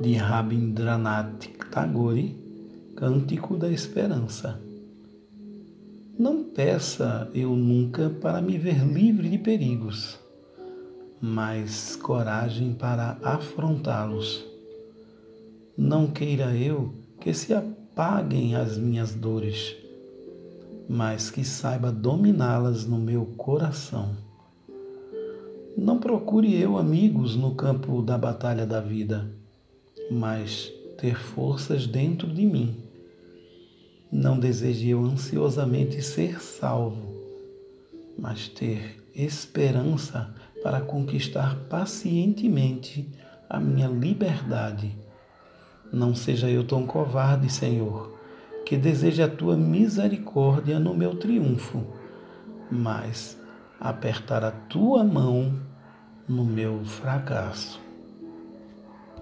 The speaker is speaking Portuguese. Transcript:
de Rabindranath Tagore, Cântico da Esperança. Não peça eu nunca para me ver livre de perigos, mas coragem para afrontá-los. Não queira eu que se apaguem as minhas dores, mas que saiba dominá-las no meu coração. Não procure eu amigos no campo da batalha da vida, mas ter forças dentro de mim. Não deseje eu ansiosamente ser salvo, mas ter esperança para conquistar pacientemente a minha liberdade. Não seja eu tão covarde, Senhor, que deseje a tua misericórdia no meu triunfo, mas apertar a tua mão no meu fracasso.